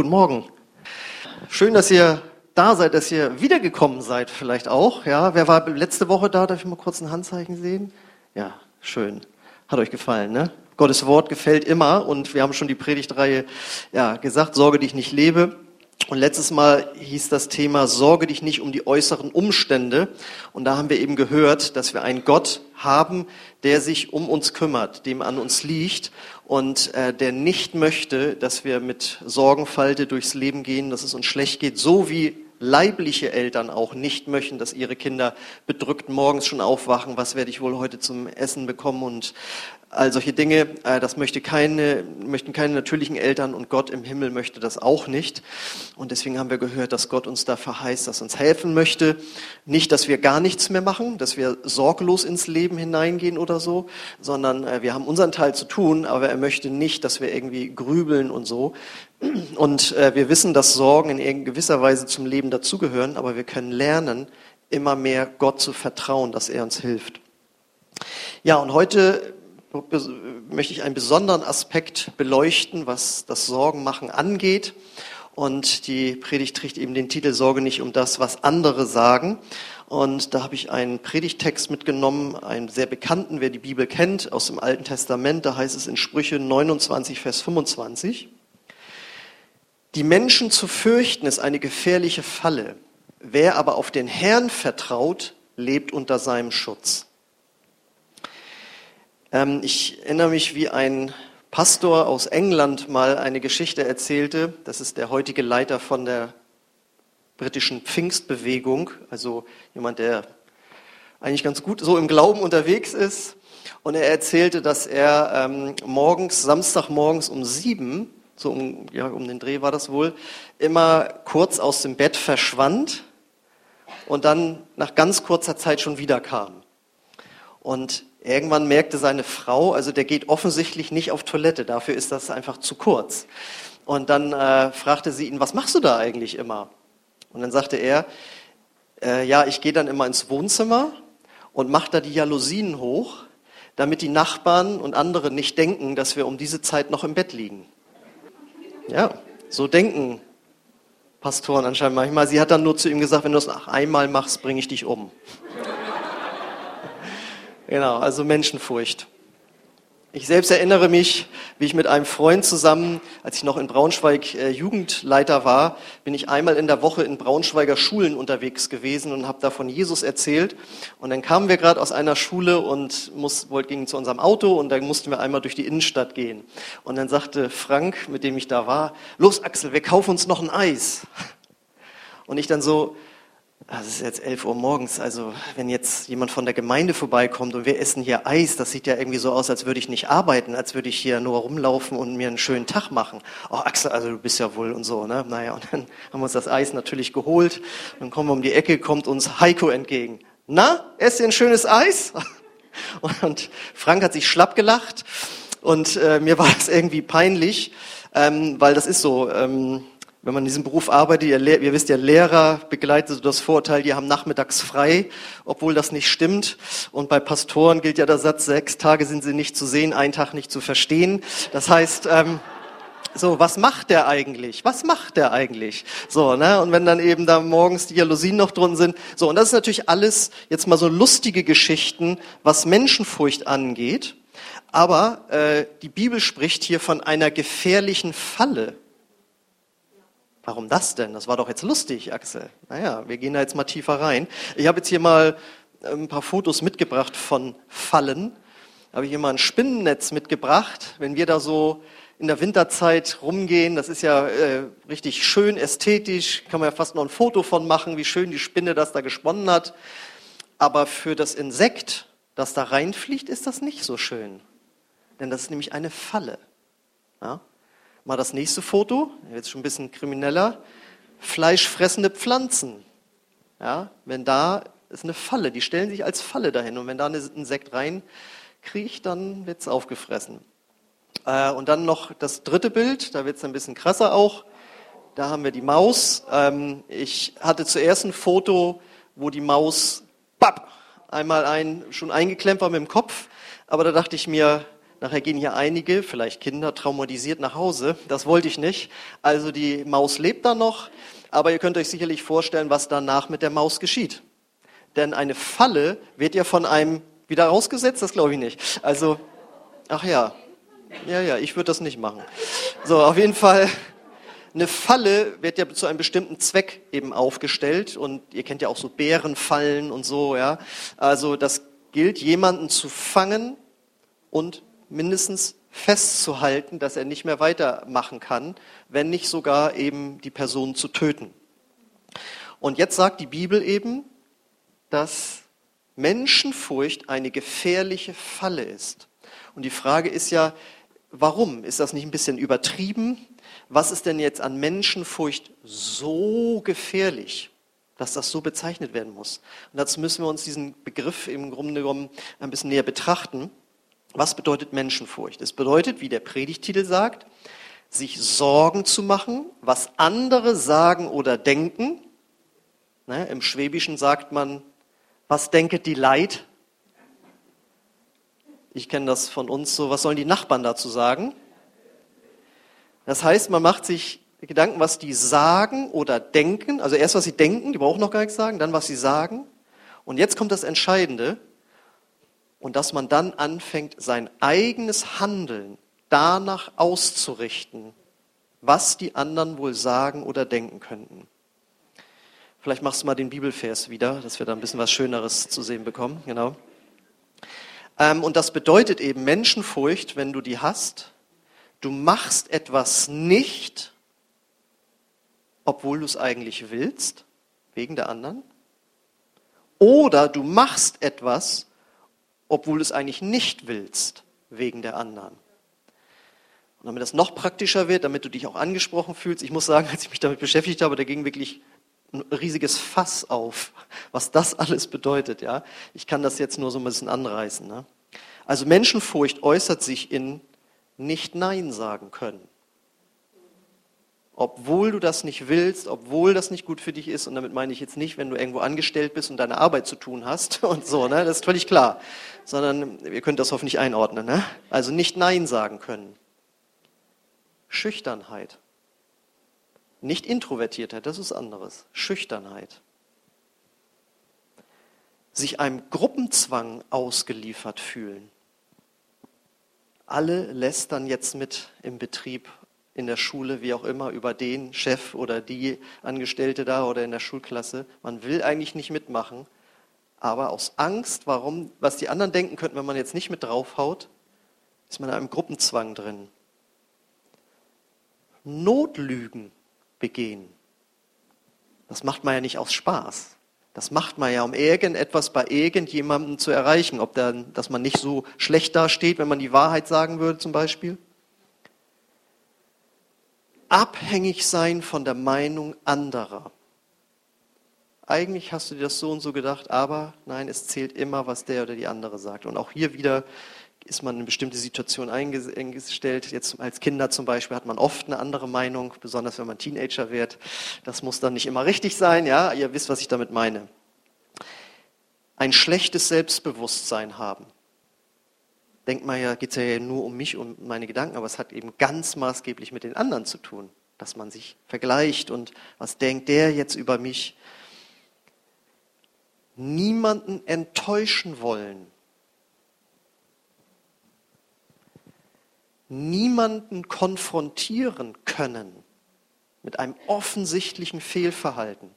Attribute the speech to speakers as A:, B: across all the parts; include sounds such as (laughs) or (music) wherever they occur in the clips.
A: Guten Morgen. Schön, dass ihr da seid, dass ihr wiedergekommen seid, vielleicht auch. Ja, wer war letzte Woche da? Darf ich mal kurz ein Handzeichen sehen? Ja, schön. Hat euch gefallen, ne? Gottes Wort gefällt immer und wir haben schon die Predigtreihe ja, gesagt, sorge dich nicht lebe. Und letztes Mal hieß das Thema, sorge dich nicht um die äußeren Umstände. Und da haben wir eben gehört, dass wir einen Gott haben, der sich um uns kümmert, dem an uns liegt und äh, der nicht möchte, dass wir mit Sorgenfalte durchs Leben gehen, dass es uns schlecht geht, so wie leibliche Eltern auch nicht möchten, dass ihre Kinder bedrückt morgens schon aufwachen, was werde ich wohl heute zum Essen bekommen und all solche Dinge, äh, das möchte keine, möchten keine natürlichen Eltern und Gott im Himmel möchte das auch nicht. Und deswegen haben wir gehört, dass Gott uns da verheißt, dass uns helfen möchte. Nicht, dass wir gar nichts mehr machen, dass wir sorglos ins Leben hineingehen oder so, sondern äh, wir haben unseren Teil zu tun, aber er möchte nicht, dass wir irgendwie grübeln und so. Und äh, wir wissen, dass Sorgen in gewisser Weise zum Leben dazugehören, aber wir können lernen, immer mehr Gott zu vertrauen, dass er uns hilft. Ja, und heute möchte ich einen besonderen Aspekt beleuchten, was das Sorgenmachen angeht. Und die Predigt trägt eben den Titel Sorge nicht um das, was andere sagen. Und da habe ich einen Predigtext mitgenommen, einen sehr bekannten, wer die Bibel kennt, aus dem Alten Testament. Da heißt es in Sprüche 29, Vers 25. Die Menschen zu fürchten ist eine gefährliche Falle. Wer aber auf den Herrn vertraut, lebt unter seinem Schutz. Ähm, ich erinnere mich, wie ein Pastor aus England mal eine Geschichte erzählte. Das ist der heutige Leiter von der britischen Pfingstbewegung, also jemand, der eigentlich ganz gut so im Glauben unterwegs ist. Und er erzählte, dass er ähm, morgens, Samstagmorgens um sieben, so um, ja, um den Dreh war das wohl, immer kurz aus dem Bett verschwand und dann nach ganz kurzer Zeit schon wieder kam. Und Irgendwann merkte seine Frau, also der geht offensichtlich nicht auf Toilette, dafür ist das einfach zu kurz. Und dann äh, fragte sie ihn, was machst du da eigentlich immer? Und dann sagte er, äh, ja, ich gehe dann immer ins Wohnzimmer und mache da die Jalousien hoch, damit die Nachbarn und andere nicht denken, dass wir um diese Zeit noch im Bett liegen. Ja, so denken Pastoren anscheinend manchmal. Sie hat dann nur zu ihm gesagt, wenn du nach einmal machst, bringe ich dich um. Genau, also Menschenfurcht. Ich selbst erinnere mich, wie ich mit einem Freund zusammen, als ich noch in Braunschweig äh, Jugendleiter war, bin ich einmal in der Woche in Braunschweiger Schulen unterwegs gewesen und habe da von Jesus erzählt. Und dann kamen wir gerade aus einer Schule und muss, wollt, gingen zu unserem Auto und dann mussten wir einmal durch die Innenstadt gehen. Und dann sagte Frank, mit dem ich da war, los Axel, wir kaufen uns noch ein Eis. Und ich dann so, es ist jetzt 11 Uhr morgens, also wenn jetzt jemand von der Gemeinde vorbeikommt und wir essen hier Eis, das sieht ja irgendwie so aus, als würde ich nicht arbeiten, als würde ich hier nur rumlaufen und mir einen schönen Tag machen. Oh Axel, also du bist ja wohl und so, ne? Naja, und dann (laughs) haben wir uns das Eis natürlich geholt. Dann kommen wir um die Ecke, kommt uns Heiko entgegen. Na, esst ihr ein schönes Eis? (laughs) Und Frank hat sich schlapp gelacht und äh, mir war das irgendwie peinlich, ähm, weil das ist so, ähm, wenn man in diesem Beruf arbeitet, ihr, ihr, wisst ja, Lehrer begleitet das Vorurteil, die haben nachmittags frei, obwohl das nicht stimmt. Und bei Pastoren gilt ja der Satz, sechs Tage sind sie nicht zu sehen, ein Tag nicht zu verstehen. Das heißt, ähm, so, was macht der eigentlich? Was macht der eigentlich? So, ne? Und wenn dann eben da morgens die Jalousien noch drin sind. So, und das ist natürlich alles jetzt mal so lustige Geschichten, was Menschenfurcht angeht. Aber äh, die Bibel spricht hier von einer gefährlichen Falle. Warum das denn? Das war doch jetzt lustig, Axel. Naja, wir gehen da jetzt mal tiefer rein. Ich habe jetzt hier mal äh, ein paar Fotos mitgebracht von Fallen. Habe ich hier mal ein Spinnennetz mitgebracht. Wenn wir da so in der Winterzeit rumgehen, das ist ja äh, richtig schön ästhetisch, kann man ja fast noch ein Foto von machen, wie schön die Spinne das da gesponnen hat. Aber für das Insekt, das da reinfliegt, ist das nicht so schön. Denn das ist nämlich eine Falle. Ja? Mal das nächste Foto, jetzt schon ein bisschen krimineller. Fleischfressende Pflanzen. Ja, wenn da ist eine Falle, die stellen sich als Falle dahin. Und wenn da ein Insekt reinkriecht, dann wird es aufgefressen. Äh, und dann noch das dritte Bild, da wird es ein bisschen krasser auch. Da haben wir die Maus. Ähm, ich hatte zuerst ein Foto, wo die Maus bap, einmal ein, schon eingeklemmt war mit dem Kopf. Aber da dachte ich mir, Nachher gehen hier einige, vielleicht Kinder, traumatisiert nach Hause. Das wollte ich nicht. Also die Maus lebt da noch, aber ihr könnt euch sicherlich vorstellen, was danach mit der Maus geschieht. Denn eine Falle wird ja von einem wieder rausgesetzt, das glaube ich nicht. Also, ach ja, ja, ja, ich würde das nicht machen. So, auf jeden Fall, eine Falle wird ja zu einem bestimmten Zweck eben aufgestellt und ihr kennt ja auch so Bärenfallen und so, ja. Also das gilt, jemanden zu fangen und mindestens festzuhalten, dass er nicht mehr weitermachen kann, wenn nicht sogar eben die Person zu töten. Und jetzt sagt die Bibel eben, dass Menschenfurcht eine gefährliche Falle ist. Und die Frage ist ja, warum? Ist das nicht ein bisschen übertrieben? Was ist denn jetzt an Menschenfurcht so gefährlich, dass das so bezeichnet werden muss? Und dazu müssen wir uns diesen Begriff im Grunde genommen ein bisschen näher betrachten. Was bedeutet Menschenfurcht? Es bedeutet, wie der Predigtitel sagt, sich Sorgen zu machen, was andere sagen oder denken. Ne, Im Schwäbischen sagt man, was denket die Leid? Ich kenne das von uns so, was sollen die Nachbarn dazu sagen? Das heißt, man macht sich Gedanken, was die sagen oder denken. Also erst, was sie denken, die brauchen noch gar nichts sagen, dann, was sie sagen. Und jetzt kommt das Entscheidende und dass man dann anfängt, sein eigenes Handeln danach auszurichten, was die anderen wohl sagen oder denken könnten. Vielleicht machst du mal den Bibelvers wieder, dass wir da ein bisschen was Schöneres zu sehen bekommen. Genau. Ähm, und das bedeutet eben Menschenfurcht, wenn du die hast. Du machst etwas nicht, obwohl du es eigentlich willst, wegen der anderen. Oder du machst etwas, obwohl du es eigentlich nicht willst, wegen der anderen. Und damit das noch praktischer wird, damit du dich auch angesprochen fühlst, ich muss sagen, (laughs) als ich mich damit beschäftigt habe, da ging wirklich ein riesiges Fass auf, was das alles bedeutet. Ja, ich kann das jetzt nur so ein bisschen anreißen. Ne? Also Menschenfurcht äußert sich in nicht Nein sagen können obwohl du das nicht willst, obwohl das nicht gut für dich ist. Und damit meine ich jetzt nicht, wenn du irgendwo angestellt bist und deine Arbeit zu tun hast (laughs) und so, ne? das ist völlig klar. Sondern ihr könnt das hoffentlich einordnen. Ne? Also nicht Nein sagen können. Schüchternheit. Nicht Introvertiertheit, das ist anderes. Schüchternheit. Sich einem Gruppenzwang ausgeliefert fühlen. Alle lästern jetzt mit im Betrieb in der Schule, wie auch immer, über den Chef oder die Angestellte da oder in der Schulklasse. Man will eigentlich nicht mitmachen, aber aus Angst, warum, was die anderen denken könnten, wenn man jetzt nicht mit draufhaut, ist man in einem Gruppenzwang drin. Notlügen begehen. Das macht man ja nicht aus Spaß. Das macht man ja, um irgendetwas bei irgendjemandem zu erreichen. Ob dann, dass man nicht so schlecht dasteht, wenn man die Wahrheit sagen würde, zum Beispiel abhängig sein von der Meinung anderer. Eigentlich hast du dir das so und so gedacht, aber nein, es zählt immer, was der oder die andere sagt. Und auch hier wieder ist man in bestimmte Situationen eingestellt. Jetzt als Kinder zum Beispiel hat man oft eine andere Meinung, besonders wenn man Teenager wird. Das muss dann nicht immer richtig sein, ja. Ihr wisst, was ich damit meine. Ein schlechtes Selbstbewusstsein haben denkt man ja, geht es ja nur um mich und meine Gedanken, aber es hat eben ganz maßgeblich mit den anderen zu tun, dass man sich vergleicht und was denkt der jetzt über mich. Niemanden enttäuschen wollen. Niemanden konfrontieren können mit einem offensichtlichen Fehlverhalten.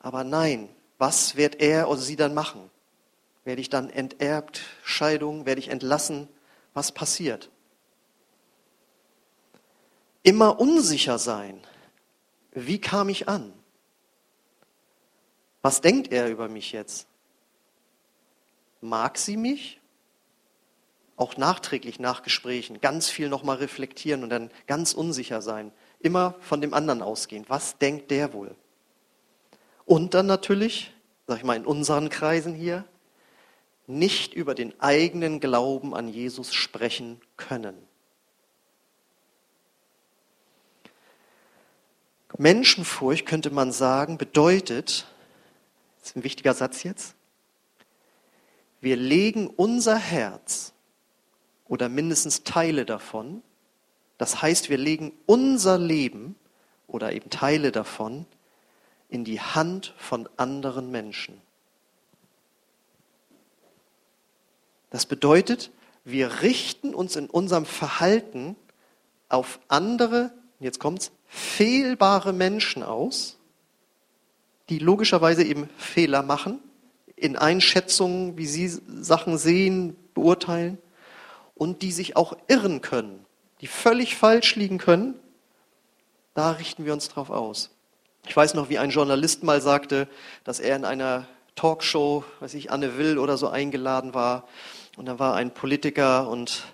A: Aber nein, was wird er oder sie dann machen? Werde ich dann enterbt? Scheidung? Werde ich entlassen? Was passiert? Immer unsicher sein. Wie kam ich an? Was denkt er über mich jetzt? Mag sie mich? Auch nachträglich nach Gesprächen ganz viel nochmal reflektieren und dann ganz unsicher sein. Immer von dem anderen ausgehen. Was denkt der wohl? Und dann natürlich, sag ich mal, in unseren Kreisen hier, nicht über den eigenen Glauben an Jesus sprechen können. Menschenfurcht könnte man sagen, bedeutet, das ist ein wichtiger Satz jetzt, wir legen unser Herz oder mindestens Teile davon. Das heißt, wir legen unser Leben oder eben Teile davon in die Hand von anderen Menschen. Das bedeutet, wir richten uns in unserem Verhalten auf andere, jetzt kommt's, fehlbare Menschen aus, die logischerweise eben Fehler machen, in Einschätzungen, wie sie Sachen sehen, beurteilen und die sich auch irren können, die völlig falsch liegen können, da richten wir uns drauf aus. Ich weiß noch, wie ein Journalist mal sagte, dass er in einer Talkshow, weiß ich, Anne Will oder so eingeladen war und da war ein Politiker und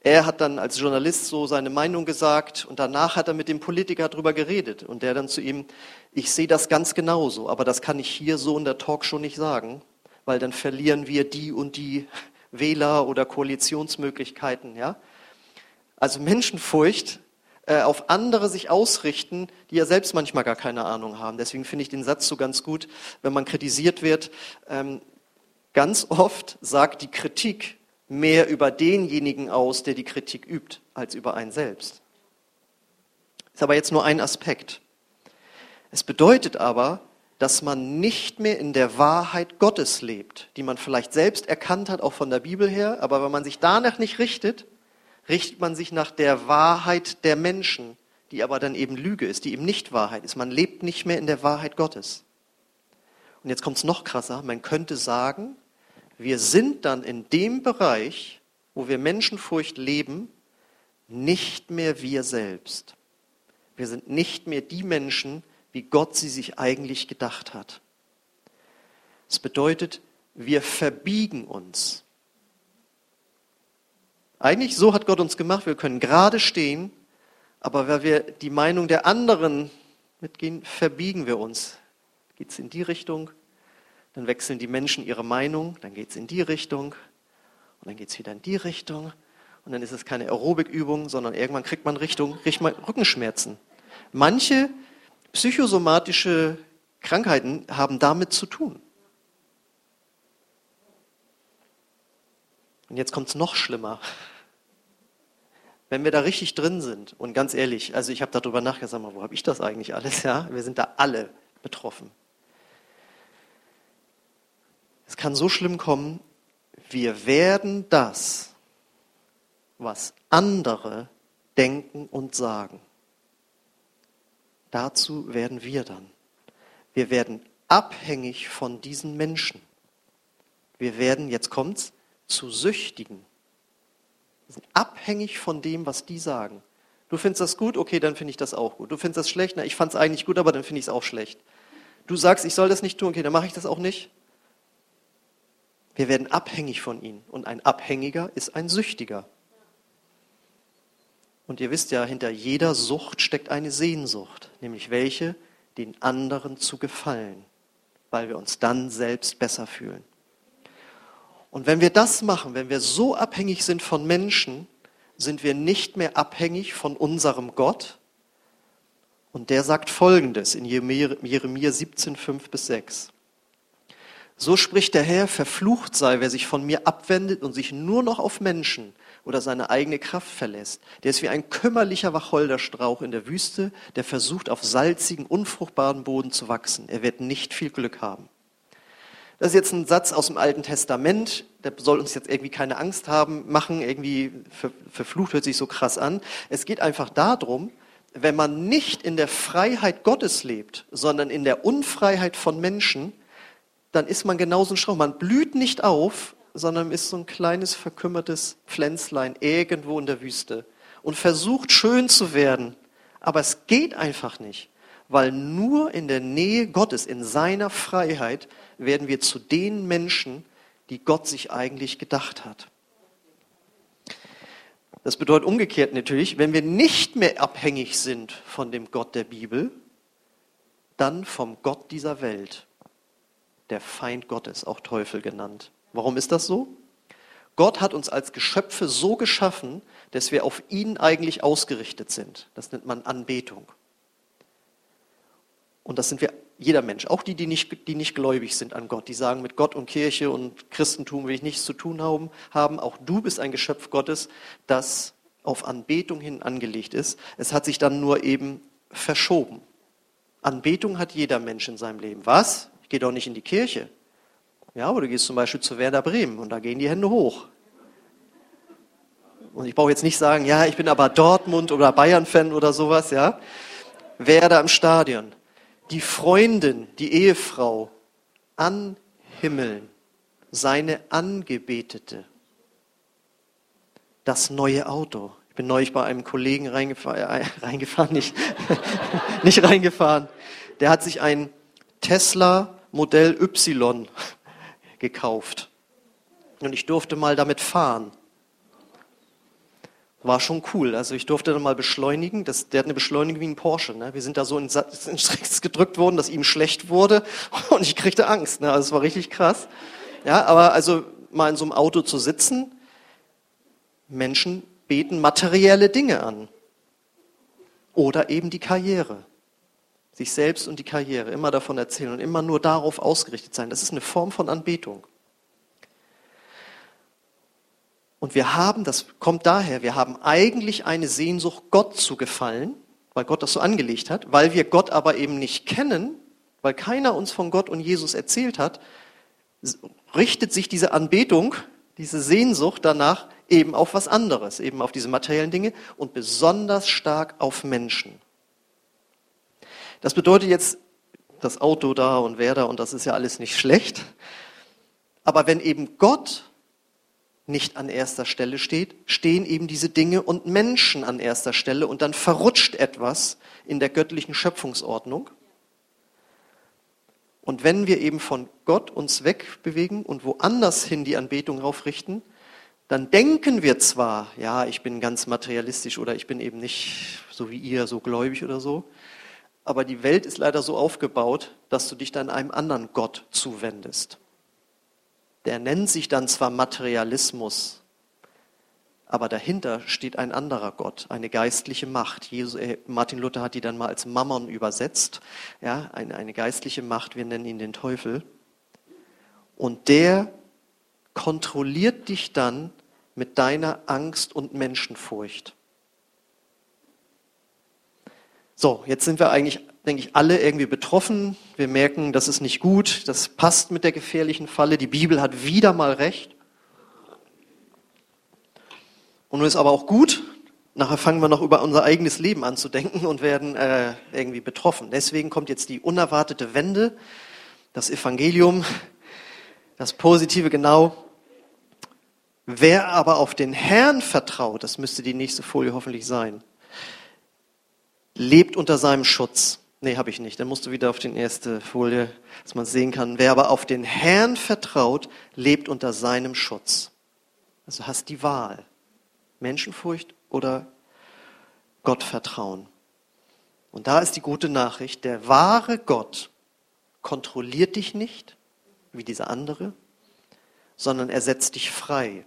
A: er hat dann als Journalist so seine Meinung gesagt und danach hat er mit dem Politiker darüber geredet und der dann zu ihm, ich sehe das ganz genauso, aber das kann ich hier so in der Talkshow nicht sagen, weil dann verlieren wir die und die Wähler oder Koalitionsmöglichkeiten, ja. Also Menschenfurcht äh, auf andere sich ausrichten, die ja selbst manchmal gar keine Ahnung haben. Deswegen finde ich den Satz so ganz gut, wenn man kritisiert wird. Ähm, ganz oft sagt die Kritik mehr über denjenigen aus, der die Kritik übt, als über einen selbst. Ist aber jetzt nur ein Aspekt. Es bedeutet aber, dass man nicht mehr in der Wahrheit Gottes lebt, die man vielleicht selbst erkannt hat, auch von der Bibel her, aber wenn man sich danach nicht richtet, richtet man sich nach der Wahrheit der Menschen, die aber dann eben Lüge ist, die eben nicht Wahrheit ist. Man lebt nicht mehr in der Wahrheit Gottes. Und jetzt kommt es noch krasser, man könnte sagen, wir sind dann in dem Bereich, wo wir Menschenfurcht leben, nicht mehr wir selbst. Wir sind nicht mehr die Menschen, wie Gott sie sich eigentlich gedacht hat. Das bedeutet, wir verbiegen uns. Eigentlich so hat Gott uns gemacht, wir können gerade stehen, aber weil wir die Meinung der anderen mitgehen, verbiegen wir uns. Geht es in die Richtung, dann wechseln die Menschen ihre Meinung, dann geht es in die Richtung und dann geht es wieder in die Richtung und dann ist es keine Aerobikübung, sondern irgendwann kriegt man Richtung, kriegt man Rückenschmerzen. Manche psychosomatische Krankheiten haben damit zu tun. Und jetzt kommt es noch schlimmer. Wenn wir da richtig drin sind, und ganz ehrlich, also ich habe darüber nachgedacht, wo habe ich das eigentlich alles? Ja, wir sind da alle betroffen. Es kann so schlimm kommen, wir werden das, was andere denken und sagen. Dazu werden wir dann. Wir werden abhängig von diesen Menschen. Wir werden, jetzt kommt's, zu Süchtigen. Wir sind abhängig von dem, was die sagen. Du findest das gut, okay, dann finde ich das auch gut. Du findest das schlecht, na, ich fand es eigentlich gut, aber dann finde ich es auch schlecht. Du sagst, ich soll das nicht tun, okay, dann mache ich das auch nicht. Wir werden abhängig von ihnen. Und ein Abhängiger ist ein Süchtiger. Und ihr wisst ja, hinter jeder Sucht steckt eine Sehnsucht, nämlich welche, den anderen zu gefallen, weil wir uns dann selbst besser fühlen. Und wenn wir das machen, wenn wir so abhängig sind von Menschen, sind wir nicht mehr abhängig von unserem Gott. Und der sagt Folgendes in Jeremia 17, 5 bis 6. So spricht der Herr, verflucht sei, wer sich von mir abwendet und sich nur noch auf Menschen oder seine eigene Kraft verlässt. Der ist wie ein kümmerlicher Wacholderstrauch in der Wüste, der versucht, auf salzigen, unfruchtbaren Boden zu wachsen. Er wird nicht viel Glück haben. Das ist jetzt ein Satz aus dem Alten Testament. Der soll uns jetzt irgendwie keine Angst haben, machen. Irgendwie verflucht hört sich so krass an. Es geht einfach darum, wenn man nicht in der Freiheit Gottes lebt, sondern in der Unfreiheit von Menschen, dann ist man genauso ein Strauch. Man blüht nicht auf, sondern ist so ein kleines verkümmertes Pflänzlein irgendwo in der Wüste und versucht schön zu werden. Aber es geht einfach nicht, weil nur in der Nähe Gottes, in seiner Freiheit, werden wir zu den Menschen, die Gott sich eigentlich gedacht hat. Das bedeutet umgekehrt natürlich, wenn wir nicht mehr abhängig sind von dem Gott der Bibel, dann vom Gott dieser Welt der Feind Gottes, auch Teufel genannt. Warum ist das so? Gott hat uns als Geschöpfe so geschaffen, dass wir auf ihn eigentlich ausgerichtet sind. Das nennt man Anbetung. Und das sind wir jeder Mensch, auch die, die nicht, die nicht gläubig sind an Gott, die sagen, mit Gott und Kirche und Christentum will ich nichts zu tun haben, auch du bist ein Geschöpf Gottes, das auf Anbetung hin angelegt ist. Es hat sich dann nur eben verschoben. Anbetung hat jeder Mensch in seinem Leben. Was? Ich gehe doch nicht in die Kirche. Ja, aber du gehst zum Beispiel zu Werder Bremen und da gehen die Hände hoch. Und ich brauche jetzt nicht sagen, ja, ich bin aber Dortmund oder Bayern-Fan oder sowas, ja. Werder im Stadion. Die Freundin, die Ehefrau anhimmeln, seine Angebetete. Das neue Auto. Ich bin neulich bei einem Kollegen reingefahren, äh, (laughs) reingefahren nicht, (laughs) nicht reingefahren. Der hat sich ein Tesla Modell Y (laughs) gekauft. Und ich durfte mal damit fahren. War schon cool. Also ich durfte dann mal beschleunigen. Das, der hat eine Beschleunigung wie ein Porsche. Ne? Wir sind da so in, (laughs) in Stricks gedrückt worden, dass ihm schlecht wurde (laughs) und ich kriegte Angst. Ne? Also es war richtig krass. Ja, aber also mal in so einem Auto zu sitzen, Menschen beten materielle Dinge an. Oder eben die Karriere. Sich selbst und die Karriere immer davon erzählen und immer nur darauf ausgerichtet sein. Das ist eine Form von Anbetung. Und wir haben, das kommt daher, wir haben eigentlich eine Sehnsucht, Gott zu gefallen, weil Gott das so angelegt hat, weil wir Gott aber eben nicht kennen, weil keiner uns von Gott und Jesus erzählt hat, richtet sich diese Anbetung, diese Sehnsucht danach eben auf was anderes, eben auf diese materiellen Dinge und besonders stark auf Menschen. Das bedeutet jetzt, das Auto da und wer da und das ist ja alles nicht schlecht. Aber wenn eben Gott nicht an erster Stelle steht, stehen eben diese Dinge und Menschen an erster Stelle und dann verrutscht etwas in der göttlichen Schöpfungsordnung. Und wenn wir eben von Gott uns wegbewegen und woanders hin die Anbetung aufrichten, dann denken wir zwar, ja, ich bin ganz materialistisch oder ich bin eben nicht so wie ihr, so gläubig oder so, aber die Welt ist leider so aufgebaut, dass du dich dann einem anderen Gott zuwendest der nennt sich dann zwar Materialismus, aber dahinter steht ein anderer Gott, eine geistliche Macht. Jesus, äh, Martin Luther hat die dann mal als Mammon übersetzt, ja, eine, eine geistliche Macht, wir nennen ihn den Teufel. Und der kontrolliert dich dann mit deiner Angst und Menschenfurcht. So, jetzt sind wir eigentlich denke ich, alle irgendwie betroffen. Wir merken, das ist nicht gut, das passt mit der gefährlichen Falle. Die Bibel hat wieder mal recht. Und nun ist aber auch gut, nachher fangen wir noch über unser eigenes Leben an zu denken und werden äh, irgendwie betroffen. Deswegen kommt jetzt die unerwartete Wende, das Evangelium, das Positive genau. Wer aber auf den Herrn vertraut, das müsste die nächste Folie hoffentlich sein, lebt unter seinem Schutz. Nee, habe ich nicht. Dann musst du wieder auf die erste Folie, dass man sehen kann. Wer aber auf den Herrn vertraut, lebt unter seinem Schutz. Also hast die Wahl. Menschenfurcht oder Gottvertrauen. Und da ist die gute Nachricht, der wahre Gott kontrolliert dich nicht, wie dieser andere, sondern er setzt dich frei.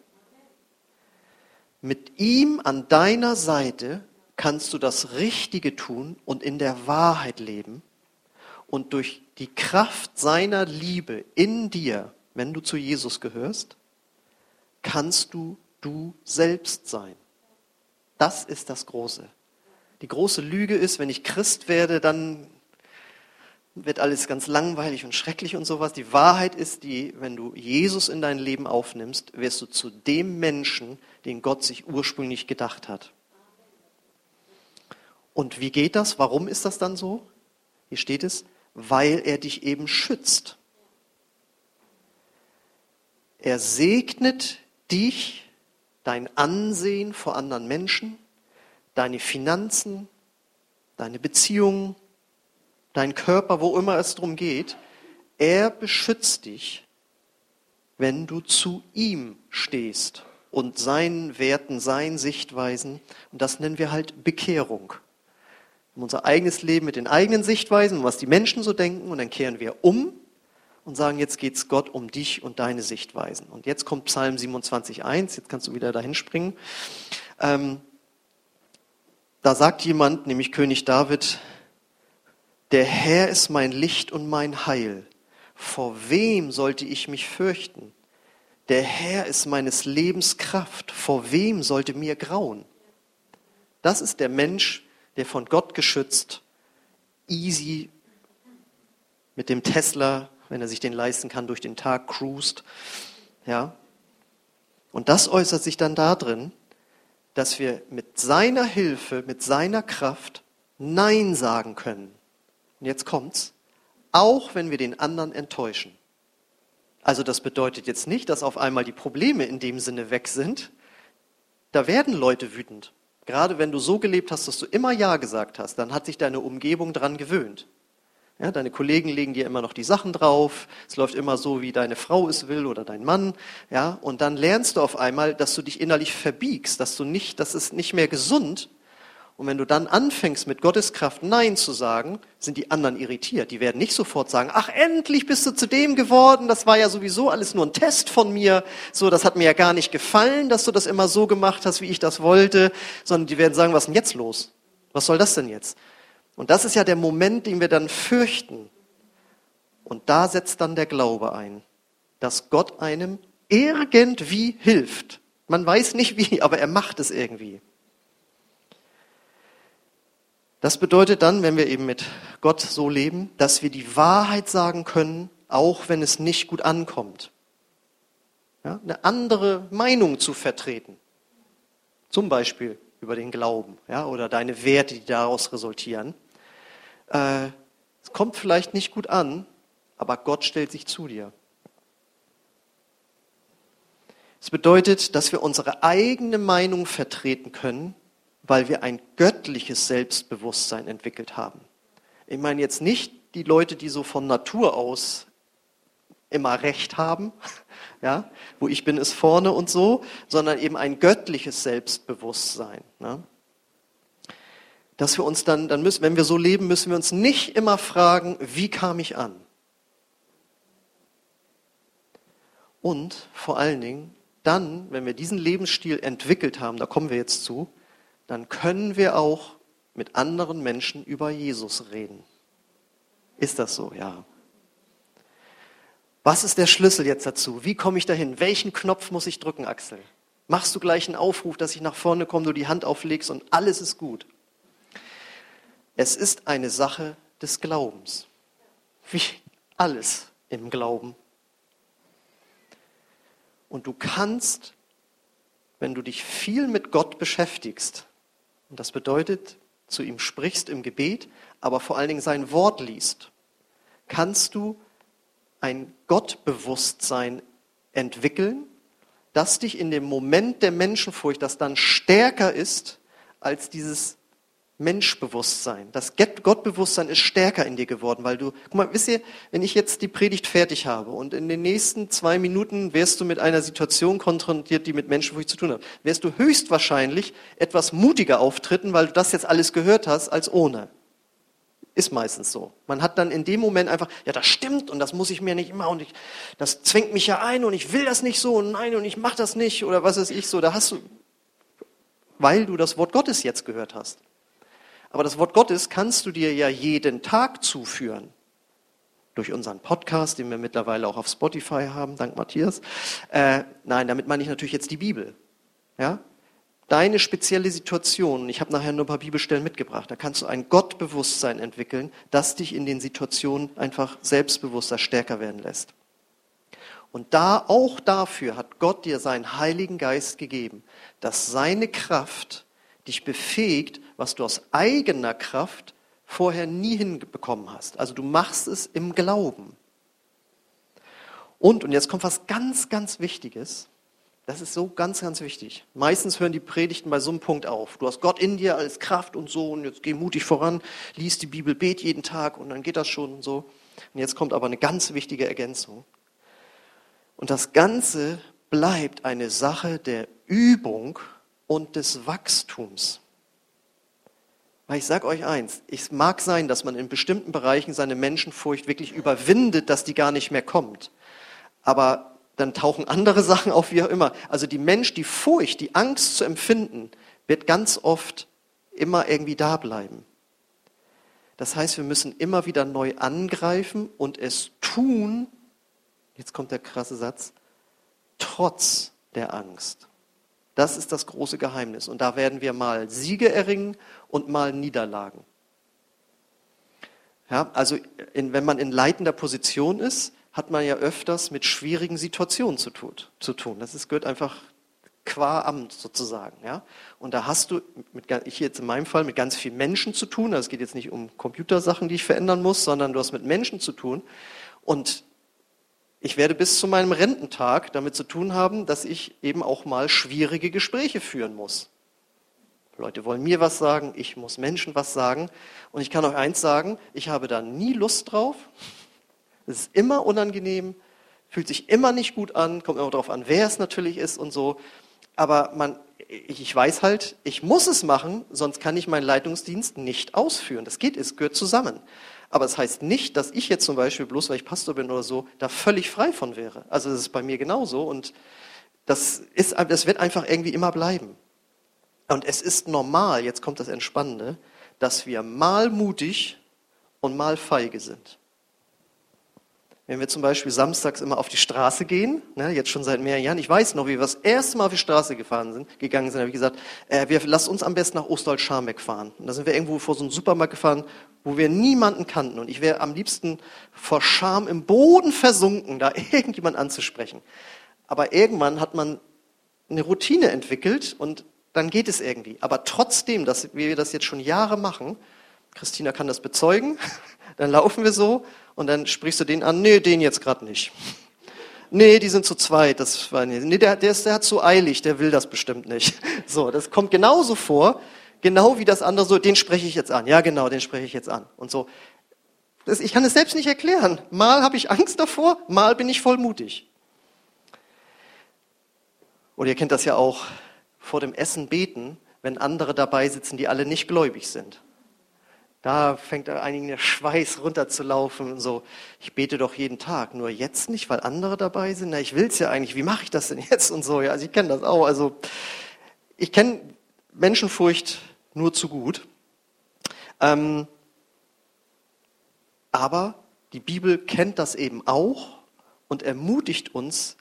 A: Mit ihm an deiner Seite kannst du das Richtige tun und in der Wahrheit leben und durch die Kraft seiner Liebe in dir, wenn du zu Jesus gehörst, kannst du du selbst sein. Das ist das Große. Die große Lüge ist, wenn ich Christ werde, dann wird alles ganz langweilig und schrecklich und sowas. Die Wahrheit ist die, wenn du Jesus in dein Leben aufnimmst, wirst du zu dem Menschen, den Gott sich ursprünglich gedacht hat. Und wie geht das? Warum ist das dann so? Hier steht es, weil er dich eben schützt. Er segnet dich, dein Ansehen vor anderen Menschen, deine Finanzen, deine Beziehungen, dein Körper, wo immer es darum geht. Er beschützt dich, wenn du zu ihm stehst und seinen Werten, seinen Sichtweisen. Und das nennen wir halt Bekehrung um unser eigenes Leben mit den eigenen Sichtweisen, was die Menschen so denken, und dann kehren wir um und sagen, jetzt geht es Gott um dich und deine Sichtweisen. Und jetzt kommt Psalm 27.1, jetzt kannst du wieder dahin springen. Ähm, da sagt jemand, nämlich König David, Der Herr ist mein Licht und mein Heil. Vor wem sollte ich mich fürchten? Der Herr ist meines Lebens Kraft. Vor wem sollte mir grauen? Das ist der Mensch, der von Gott geschützt, easy mit dem Tesla, wenn er sich den leisten kann, durch den Tag cruist. Ja. Und das äußert sich dann darin, dass wir mit seiner Hilfe, mit seiner Kraft Nein sagen können. Und jetzt kommt's. Auch wenn wir den anderen enttäuschen. Also das bedeutet jetzt nicht, dass auf einmal die Probleme in dem Sinne weg sind. Da werden Leute wütend. Gerade wenn du so gelebt hast, dass du immer Ja gesagt hast, dann hat sich deine Umgebung dran gewöhnt. Ja, deine Kollegen legen dir immer noch die Sachen drauf. Es läuft immer so, wie deine Frau es will oder dein Mann. Ja, und dann lernst du auf einmal, dass du dich innerlich verbiegst, dass du nicht, das ist nicht mehr gesund, und wenn du dann anfängst, mit Gottes Kraft Nein zu sagen, sind die anderen irritiert. Die werden nicht sofort sagen, ach, endlich bist du zu dem geworden, das war ja sowieso alles nur ein Test von mir, so, das hat mir ja gar nicht gefallen, dass du das immer so gemacht hast, wie ich das wollte, sondern die werden sagen, was ist denn jetzt los? Was soll das denn jetzt? Und das ist ja der Moment, den wir dann fürchten. Und da setzt dann der Glaube ein, dass Gott einem irgendwie hilft. Man weiß nicht wie, aber er macht es irgendwie. Das bedeutet dann, wenn wir eben mit Gott so leben, dass wir die Wahrheit sagen können, auch wenn es nicht gut ankommt. Ja, eine andere Meinung zu vertreten. Zum Beispiel über den Glauben ja, oder deine Werte, die daraus resultieren. Äh, es kommt vielleicht nicht gut an, aber Gott stellt sich zu dir. Es bedeutet, dass wir unsere eigene Meinung vertreten können, weil wir ein göttliches Selbstbewusstsein entwickelt haben. Ich meine jetzt nicht die Leute, die so von Natur aus immer Recht haben, (laughs) ja, wo ich bin ist vorne und so, sondern eben ein göttliches Selbstbewusstsein. Ne? Dass wir uns dann, dann müssen, wenn wir so leben, müssen wir uns nicht immer fragen, wie kam ich an? Und vor allen Dingen, dann, wenn wir diesen Lebensstil entwickelt haben, da kommen wir jetzt zu, dann können wir auch mit anderen Menschen über Jesus reden. Ist das so? Ja. Was ist der Schlüssel jetzt dazu? Wie komme ich dahin? Welchen Knopf muss ich drücken, Axel? Machst du gleich einen Aufruf, dass ich nach vorne komme, du die Hand auflegst und alles ist gut? Es ist eine Sache des Glaubens. Wie alles im Glauben. Und du kannst, wenn du dich viel mit Gott beschäftigst, und das bedeutet, zu ihm sprichst im Gebet, aber vor allen Dingen sein Wort liest, kannst du ein Gottbewusstsein entwickeln, das dich in dem Moment der Menschenfurcht, das dann stärker ist als dieses Menschbewusstsein. Das Gottbewusstsein ist stärker in dir geworden, weil du, guck mal, wisst ihr, wenn ich jetzt die Predigt fertig habe und in den nächsten zwei Minuten wärst du mit einer Situation konfrontiert, die mit Menschenfurcht zu tun hat, wärst du höchstwahrscheinlich etwas mutiger auftreten, weil du das jetzt alles gehört hast, als ohne. Ist meistens so. Man hat dann in dem Moment einfach, ja, das stimmt und das muss ich mir nicht immer und ich, das zwingt mich ja ein und ich will das nicht so und nein und ich mach das nicht oder was ist ich so. Da hast du, weil du das Wort Gottes jetzt gehört hast. Aber das Wort Gottes kannst du dir ja jeden Tag zuführen. Durch unseren Podcast, den wir mittlerweile auch auf Spotify haben, dank Matthias. Äh, nein, damit meine ich natürlich jetzt die Bibel. Ja? Deine spezielle Situation, ich habe nachher nur ein paar Bibelstellen mitgebracht, da kannst du ein Gottbewusstsein entwickeln, das dich in den Situationen einfach selbstbewusster, stärker werden lässt. Und da, auch dafür hat Gott dir seinen Heiligen Geist gegeben, dass seine Kraft dich befähigt, was du aus eigener Kraft vorher nie hinbekommen hast. Also du machst es im Glauben. Und, und jetzt kommt was ganz, ganz Wichtiges. Das ist so ganz, ganz wichtig. Meistens hören die Predigten bei so einem Punkt auf. Du hast Gott in dir als Kraft und so und jetzt geh mutig voran, lies die Bibel, bet jeden Tag und dann geht das schon und so. Und jetzt kommt aber eine ganz wichtige Ergänzung. Und das Ganze bleibt eine Sache der Übung und des Wachstums. Weil ich sage euch eins, es mag sein, dass man in bestimmten Bereichen seine Menschenfurcht wirklich überwindet, dass die gar nicht mehr kommt. Aber dann tauchen andere (laughs) Sachen auf, wie auch immer. Also die Mensch, die Furcht, die Angst zu empfinden, wird ganz oft immer irgendwie da bleiben. Das heißt, wir müssen immer wieder neu angreifen und es tun, jetzt kommt der krasse Satz, trotz der Angst. Das ist das große Geheimnis. Und da werden wir mal Siege erringen und mal Niederlagen. Ja, also in, wenn man in leitender Position ist, hat man ja öfters mit schwierigen Situationen zu, tut, zu tun. Das ist, gehört einfach qua Amt sozusagen. Ja? Und da hast du, mit, ich jetzt in meinem Fall, mit ganz vielen Menschen zu tun. Also es geht jetzt nicht um Computersachen, die ich verändern muss, sondern du hast mit Menschen zu tun. Und ich werde bis zu meinem Rententag damit zu tun haben, dass ich eben auch mal schwierige Gespräche führen muss. Leute wollen mir was sagen, ich muss Menschen was sagen. Und ich kann euch eins sagen, ich habe da nie Lust drauf. Es ist immer unangenehm, fühlt sich immer nicht gut an, kommt immer darauf an, wer es natürlich ist und so. Aber man, ich weiß halt, ich muss es machen, sonst kann ich meinen Leitungsdienst nicht ausführen. Das geht, es gehört zusammen. Aber es das heißt nicht, dass ich jetzt zum Beispiel, bloß weil ich Pastor bin oder so, da völlig frei von wäre. Also das ist bei mir genauso und das, ist, das wird einfach irgendwie immer bleiben. Und es ist normal, jetzt kommt das Entspannende, dass wir mal mutig und mal feige sind. Wenn wir zum Beispiel samstags immer auf die Straße gehen, ne, jetzt schon seit mehreren Jahren, ich weiß noch, wie wir das erste Mal auf die Straße gefahren sind, gegangen sind, habe ich gesagt, äh, wir lass uns am besten nach Ostwald-Scharmbeck fahren. Und da sind wir irgendwo vor so einem Supermarkt gefahren, wo wir niemanden kannten. Und ich wäre am liebsten vor Scham im Boden versunken, da (laughs) irgendjemand anzusprechen. Aber irgendwann hat man eine Routine entwickelt und dann geht es irgendwie. Aber trotzdem, dass wir das jetzt schon Jahre machen, Christina kann das bezeugen, (laughs) dann laufen wir so und dann sprichst du den an, nee, den jetzt gerade nicht. Nee, die sind zu zweit, das war nicht. Nee, der, der, ist, der hat zu eilig, der will das bestimmt nicht. (laughs) So, das kommt genauso vor, genau wie das andere so, den spreche ich jetzt an. Ja, genau, den spreche ich jetzt an. Und so. Das, ich kann es selbst nicht erklären. Mal habe ich Angst davor, mal bin ich voll mutig. Oder ihr kennt das ja auch, vor dem Essen beten, wenn andere dabei sitzen, die alle nicht gläubig sind. Da fängt einigen der Schweiß runterzulaufen und so. Ich bete doch jeden Tag, nur jetzt nicht, weil andere dabei sind. Na, ich will's ja eigentlich. Wie mache ich das denn jetzt und so? Ja, also ich kenne das auch. Also ich kenne Menschenfurcht nur zu gut. Ähm, aber die Bibel kennt das eben auch und ermutigt uns,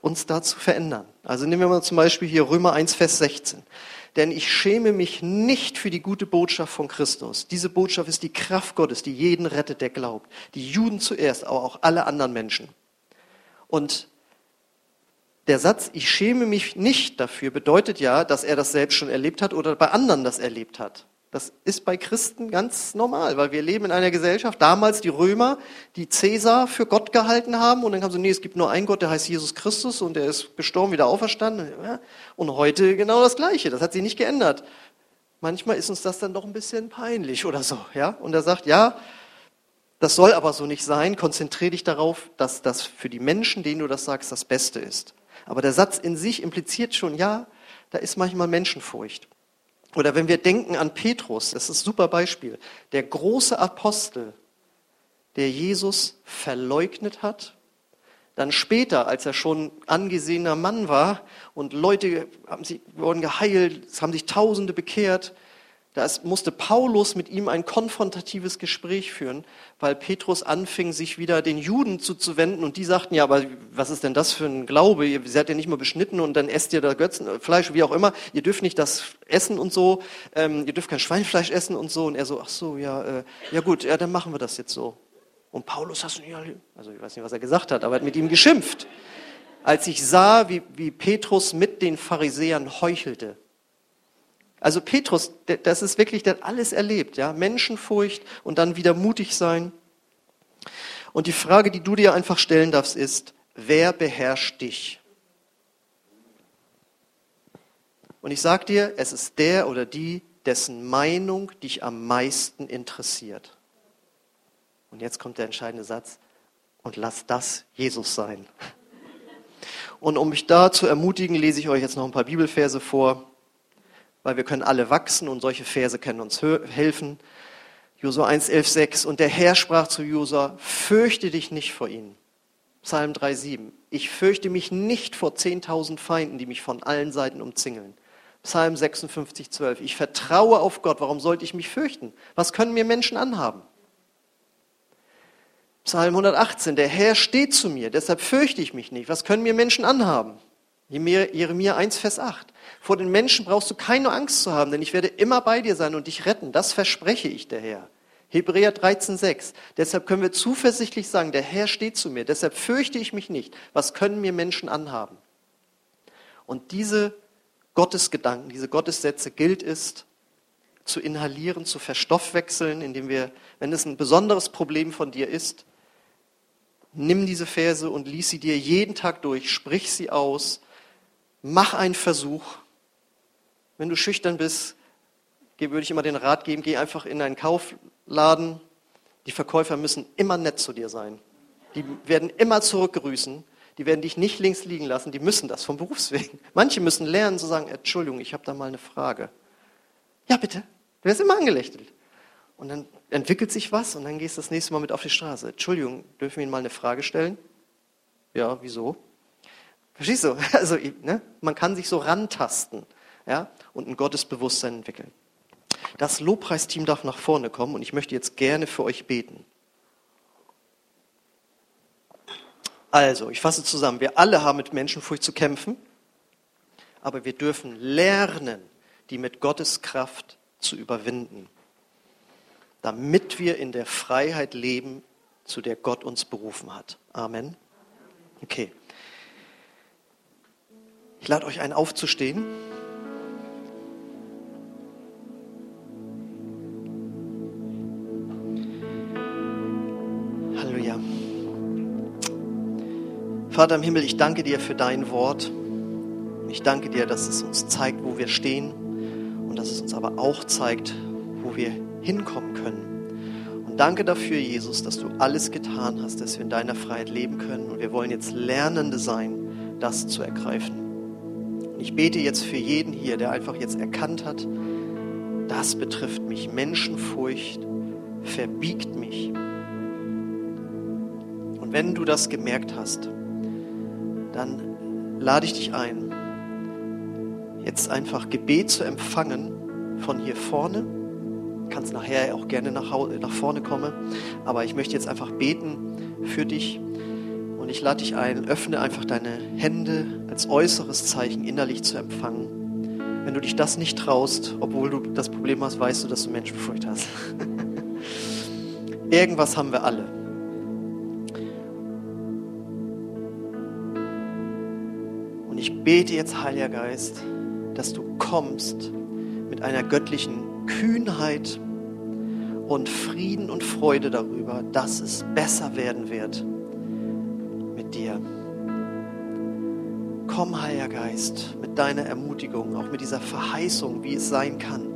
A: uns da zu verändern. Also nehmen wir mal zum Beispiel hier Römer 1, Vers 16 denn ich schäme mich nicht für die gute Botschaft von Christus. Diese Botschaft ist die Kraft Gottes, die jeden rettet, der glaubt. Die Juden zuerst, aber auch alle anderen Menschen. Und der Satz, ich schäme mich nicht dafür, bedeutet ja, dass er das selbst schon erlebt hat oder bei anderen das erlebt hat. Das ist bei Christen ganz normal, weil wir leben in einer Gesellschaft, damals die Römer, die Cäsar für Gott gehalten haben und dann haben sie, nee, es gibt nur einen Gott, der heißt Jesus Christus und der ist gestorben, wieder auferstanden. Und heute genau das Gleiche, das hat sich nicht geändert. Manchmal ist uns das dann doch ein bisschen peinlich oder so, ja? Und er sagt, ja, das soll aber so nicht sein, konzentriere dich darauf, dass das für die Menschen, denen du das sagst, das Beste ist. Aber der Satz in sich impliziert schon, ja, da ist manchmal Menschenfurcht. Oder wenn wir denken an Petrus, das ist ein super Beispiel, der große Apostel, der Jesus verleugnet hat, dann später, als er schon angesehener Mann war und Leute haben sich, wurden geheilt, es haben sich Tausende bekehrt, da musste Paulus mit ihm ein konfrontatives Gespräch führen, weil Petrus anfing, sich wieder den Juden zuzuwenden und die sagten, ja, aber was ist denn das für ein Glaube? Ihr seid ja nicht mal beschnitten und dann esst ihr da Götzenfleisch, wie auch immer. Ihr dürft nicht das essen und so. Ähm, ihr dürft kein Schweinfleisch essen und so. Und er so, ach so, ja, äh, ja gut, ja, dann machen wir das jetzt so. Und Paulus nicht, also ich weiß nicht, was er gesagt hat, aber er hat mit ihm geschimpft. Als ich sah, wie, wie Petrus mit den Pharisäern heuchelte, also Petrus, das ist wirklich, der hat alles erlebt, ja, Menschenfurcht und dann wieder mutig sein. Und die Frage, die du dir einfach stellen darfst, ist, wer beherrscht dich? Und ich sag dir, es ist der oder die, dessen Meinung dich am meisten interessiert. Und jetzt kommt der entscheidende Satz. Und lass das Jesus sein. Und um mich da zu ermutigen, lese ich euch jetzt noch ein paar Bibelverse vor weil wir können alle wachsen und solche Verse können uns helfen. Josua 1, 11, 6. Und der Herr sprach zu Josua, fürchte dich nicht vor ihnen. Psalm 3, 7. Ich fürchte mich nicht vor 10.000 Feinden, die mich von allen Seiten umzingeln. Psalm 56, 12. Ich vertraue auf Gott. Warum sollte ich mich fürchten? Was können mir Menschen anhaben? Psalm 118. Der Herr steht zu mir, deshalb fürchte ich mich nicht. Was können mir Menschen anhaben? Jeremia 1, Vers 8. Vor den Menschen brauchst du keine Angst zu haben, denn ich werde immer bei dir sein und dich retten. Das verspreche ich der Herr. Hebräer 13, 6. Deshalb können wir zuversichtlich sagen, der Herr steht zu mir, deshalb fürchte ich mich nicht. Was können mir Menschen anhaben? Und diese Gottesgedanken, diese Gottessätze gilt es zu inhalieren, zu verstoffwechseln, indem wir, wenn es ein besonderes Problem von dir ist, nimm diese Verse und lies sie dir jeden Tag durch, sprich sie aus, mach einen Versuch. Wenn du schüchtern bist, würde ich immer den Rat geben, geh einfach in einen Kaufladen. Die Verkäufer müssen immer nett zu dir sein. Die werden immer zurückgrüßen die werden dich nicht links liegen lassen, die müssen das vom Berufswegen. (laughs) Manche müssen lernen zu sagen, Entschuldigung, ich habe da mal eine Frage. Ja, bitte. Du wirst immer angelächelt. Und dann entwickelt sich was und dann gehst du das nächste Mal mit auf die Straße. Entschuldigung, dürfen wir Ihnen mal eine Frage stellen? Ja, wieso? Verstehst du? (laughs) Also, ne? man kann sich so rantasten ja? Und ein Gottesbewusstsein entwickeln. Das Lobpreisteam darf nach vorne kommen und ich möchte jetzt gerne für euch beten. Also, ich fasse zusammen, wir alle haben mit Menschenfurcht zu kämpfen, aber wir dürfen lernen, die mit Gottes Kraft zu überwinden, damit wir in der Freiheit leben, zu der Gott uns berufen hat. Amen. Okay. Ich lade euch ein, aufzustehen. Vater im Himmel, ich danke dir für dein Wort. Ich danke dir, dass es uns zeigt, wo wir stehen und dass es uns aber auch zeigt, wo wir hinkommen können. Und danke dafür, Jesus, dass du alles getan hast, dass wir in deiner Freiheit leben können. Und wir wollen jetzt Lernende sein, das zu ergreifen. Und ich bete jetzt für jeden hier, der einfach jetzt erkannt hat, das betrifft mich. Menschenfurcht verbiegt mich. Und wenn du das gemerkt hast, dann lade ich dich ein, jetzt einfach Gebet zu empfangen von hier vorne. Du kannst nachher auch gerne nach, nach vorne kommen, aber ich möchte jetzt einfach beten für dich und ich lade dich ein, öffne einfach deine Hände als äußeres Zeichen innerlich zu empfangen. Wenn du dich das nicht traust, obwohl du das Problem hast, weißt du, dass du Menschenfurcht hast. (laughs) Irgendwas haben wir alle. Bete jetzt, Heiliger Geist, dass du kommst mit einer göttlichen Kühnheit und Frieden und Freude darüber, dass es besser werden wird mit dir. Komm, Heiliger Geist, mit deiner Ermutigung, auch mit dieser Verheißung, wie es sein kann.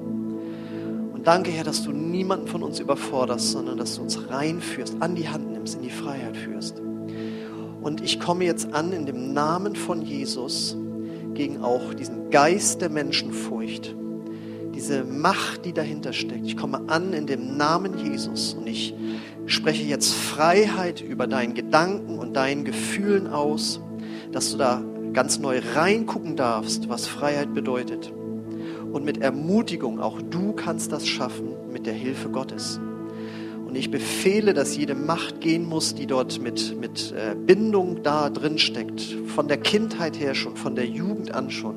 A: Und danke, Herr, dass du niemanden von uns überforderst, sondern dass du uns reinführst, an die Hand nimmst, in die Freiheit führst. Und ich komme jetzt an in dem Namen von Jesus gegen auch diesen Geist der Menschenfurcht, diese Macht, die dahinter steckt. Ich komme an in dem Namen Jesus und ich spreche jetzt Freiheit über deinen Gedanken und deinen Gefühlen aus, dass du da ganz neu reingucken darfst, was Freiheit bedeutet. Und mit Ermutigung, auch du kannst das schaffen mit der Hilfe Gottes. Und ich befehle, dass jede Macht gehen muss, die dort mit, mit äh, Bindung da drin steckt. Von der Kindheit her schon, von der Jugend an schon.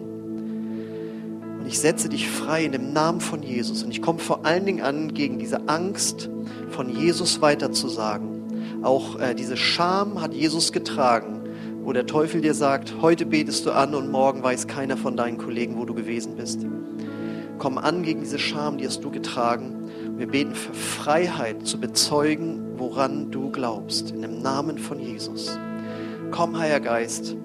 A: Und ich setze dich frei in dem Namen von Jesus. Und ich komme vor allen Dingen an gegen diese Angst, von Jesus weiterzusagen. Auch äh, diese Scham hat Jesus getragen, wo der Teufel dir sagt, heute betest du an und morgen weiß keiner von deinen Kollegen, wo du gewesen bist. Komm an gegen diese Scham, die hast du getragen. Wir beten für Freiheit zu bezeugen, woran du glaubst. In dem Namen von Jesus. Komm, Heiliger Geist,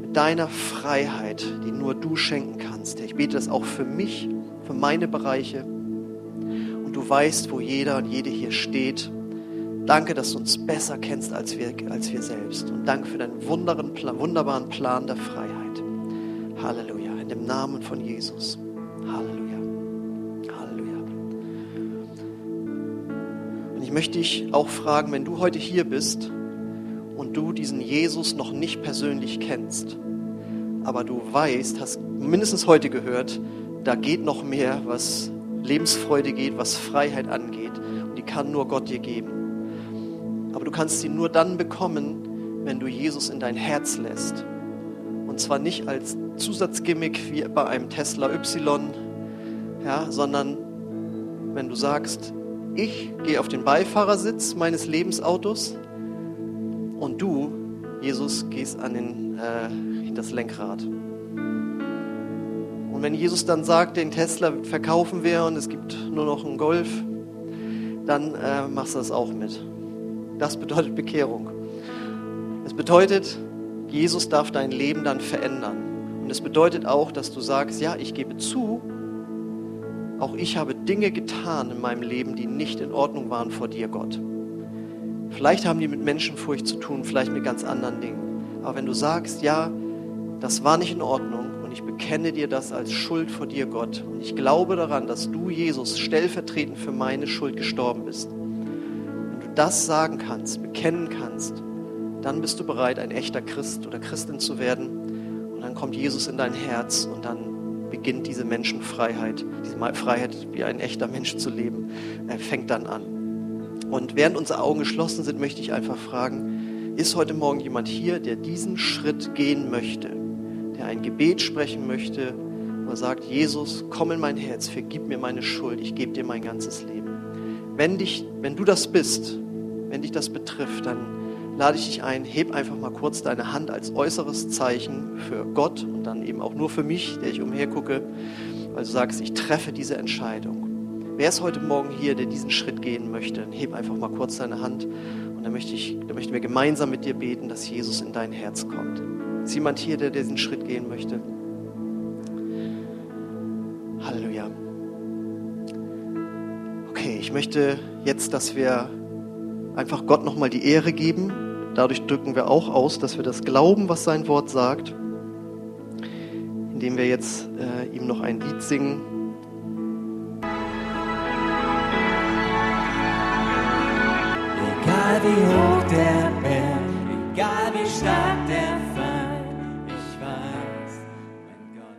A: mit deiner Freiheit, die nur du schenken kannst. Ich bete das auch für mich, für meine Bereiche. Und du weißt, wo jeder und jede hier steht. Danke, dass du uns besser kennst als wir, als wir selbst. Und danke für deinen wunderbaren Plan der Freiheit. Halleluja. In dem Namen von Jesus. Halleluja. Möchte dich auch fragen, wenn du heute hier bist und du diesen Jesus noch nicht persönlich kennst, aber du weißt, hast mindestens heute gehört, da geht noch mehr, was Lebensfreude geht, was Freiheit angeht. Und die kann nur Gott dir geben. Aber du kannst sie nur dann bekommen, wenn du Jesus in dein Herz lässt. Und zwar nicht als Zusatzgimmick wie bei einem Tesla Y, ja, sondern wenn du sagst, ich gehe auf den Beifahrersitz meines Lebensautos und du, Jesus, gehst an den, äh, das Lenkrad. Und wenn Jesus dann sagt, den Tesla verkaufen wir und es gibt nur noch einen Golf, dann äh, machst du das auch mit. Das bedeutet Bekehrung. Es bedeutet, Jesus darf dein Leben dann verändern. Und es bedeutet auch, dass du sagst, ja, ich gebe zu, auch ich habe Dinge getan in meinem Leben, die nicht in Ordnung waren vor dir, Gott. Vielleicht haben die mit Menschenfurcht zu tun, vielleicht mit ganz anderen Dingen. Aber wenn du sagst, ja, das war nicht in Ordnung, ich bekenne dir das als Schuld vor dir, Gott. Und ich glaube daran, dass du, Jesus, stellvertretend für meine Schuld gestorben bist. Wenn du das sagen kannst, bekennen kannst, dann bist du bereit, ein echter Christ oder Christin zu werden. Und dann kommt Jesus in dein Herz und dann beginnt diese Menschenfreiheit, diese Freiheit, wie ein echter Mensch zu leben, er fängt dann an. Und während unsere Augen geschlossen sind, möchte ich einfach fragen, ist heute Morgen jemand hier, der diesen Schritt gehen möchte? der ein Gebet sprechen möchte, wo er sagt, Jesus, komm in mein Herz, vergib mir meine Schuld, ich gebe dir mein ganzes Leben. Wenn, dich, wenn du das bist, wenn dich das betrifft, dann lade ich dich ein, heb einfach mal kurz deine Hand als äußeres Zeichen für Gott und dann eben auch nur für mich, der ich umhergucke, weil du sagst, ich treffe diese Entscheidung. Wer ist heute Morgen hier, der diesen Schritt gehen möchte? Dann heb einfach mal kurz deine Hand und dann, möchte ich, dann möchten wir gemeinsam mit dir beten, dass Jesus in dein Herz kommt. Ist jemand hier, der diesen Schritt gehen möchte? Halleluja. Okay, ich möchte jetzt, dass wir einfach Gott nochmal die Ehre geben. Dadurch drücken wir auch aus, dass wir das glauben, was sein Wort sagt, indem wir jetzt äh, ihm noch ein Lied singen.
B: Egal wie hoch der Berg, egal wie stark der